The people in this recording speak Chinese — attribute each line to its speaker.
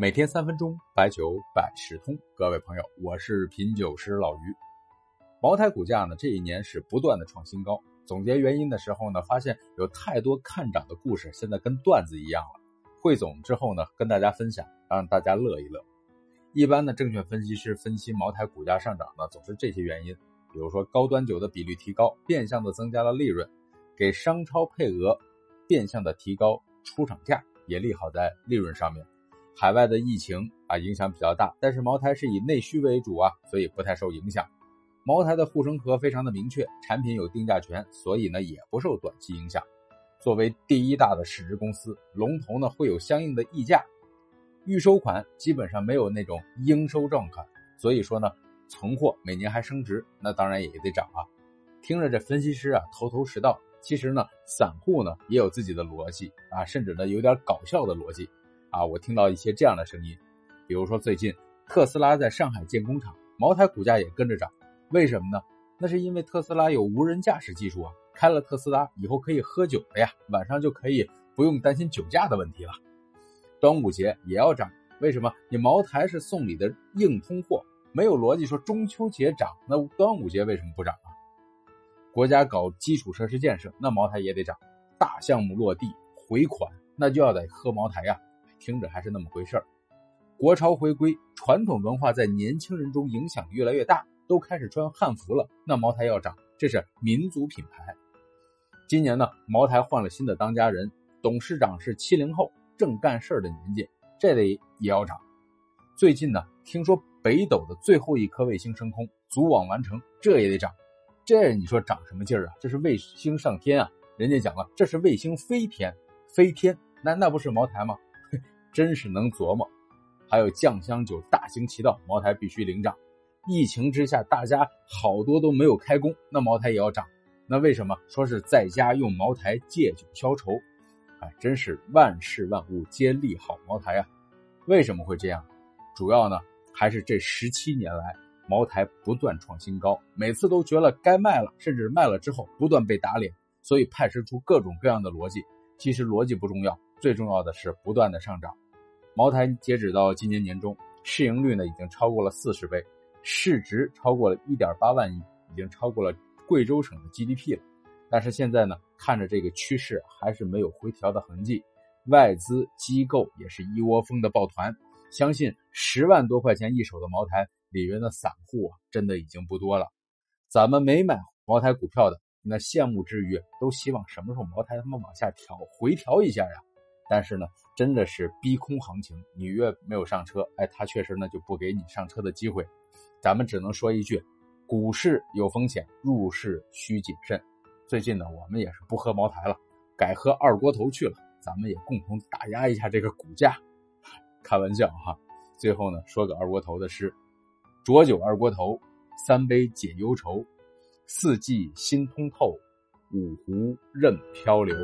Speaker 1: 每天三分钟，白酒百事通。各位朋友，我是品酒师老于。茅台股价呢，这一年是不断的创新高。总结原因的时候呢，发现有太多看涨的故事，现在跟段子一样了。汇总之后呢，跟大家分享，让大家乐一乐。一般的证券分析师分析茅台股价上涨呢，总是这些原因，比如说高端酒的比率提高，变相的增加了利润，给商超配额，变相的提高出厂价，也利好在利润上面。海外的疫情啊影响比较大，但是茅台是以内需为主啊，所以不太受影响。茅台的护城河非常的明确，产品有定价权，所以呢也不受短期影响。作为第一大的市值公司，龙头呢会有相应的溢价，预收款基本上没有那种应收账款，所以说呢存货每年还升值，那当然也得涨啊。听着这分析师啊头头是道，其实呢散户呢也有自己的逻辑啊，甚至呢有点搞笑的逻辑。啊，我听到一些这样的声音，比如说最近特斯拉在上海建工厂，茅台股价也跟着涨，为什么呢？那是因为特斯拉有无人驾驶技术啊，开了特斯拉以后可以喝酒了呀，晚上就可以不用担心酒驾的问题了。端午节也要涨，为什么？你茅台是送礼的硬通货，没有逻辑说中秋节涨，那端午节为什么不涨啊？国家搞基础设施建设，那茅台也得涨，大项目落地回款，那就要得喝茅台呀。听着还是那么回事儿。国潮回归，传统文化在年轻人中影响越来越大，都开始穿汉服了。那茅台要涨，这是民族品牌。今年呢，茅台换了新的当家人，董事长是七零后，正干事儿的年纪，这得也要涨。最近呢，听说北斗的最后一颗卫星升空，组网完成，这也得涨。这你说涨什么劲儿啊？这是卫星上天啊！人家讲了，这是卫星飞天，飞天，那那不是茅台吗？真是能琢磨，还有酱香酒大行其道，茅台必须领涨。疫情之下，大家好多都没有开工，那茅台也要涨。那为什么说是在家用茅台借酒消愁？哎，真是万事万物皆利好茅台啊！为什么会这样？主要呢还是这十七年来，茅台不断创新高，每次都觉得该卖了，甚至卖了之后不断被打脸，所以派生出各种各样的逻辑。其实逻辑不重要。最重要的是不断的上涨，茅台截止到今年年中，市盈率呢已经超过了四十倍，市值超过了一点八万亿，已经超过了贵州省的 GDP 了。但是现在呢，看着这个趋势还是没有回调的痕迹，外资机构也是一窝蜂的抱团，相信十万多块钱一手的茅台里面的散户啊，真的已经不多了。咱们没买茅台股票的，那羡慕之余，都希望什么时候茅台他妈往下调，回调一下呀。但是呢，真的是逼空行情，你越没有上车，哎，他确实呢就不给你上车的机会。咱们只能说一句，股市有风险，入市需谨慎。最近呢，我们也是不喝茅台了，改喝二锅头去了。咱们也共同打压一下这个股价。开玩笑哈。最后呢，说个二锅头的诗：浊酒二锅头，三杯解忧愁，四季心通透，五湖任漂流。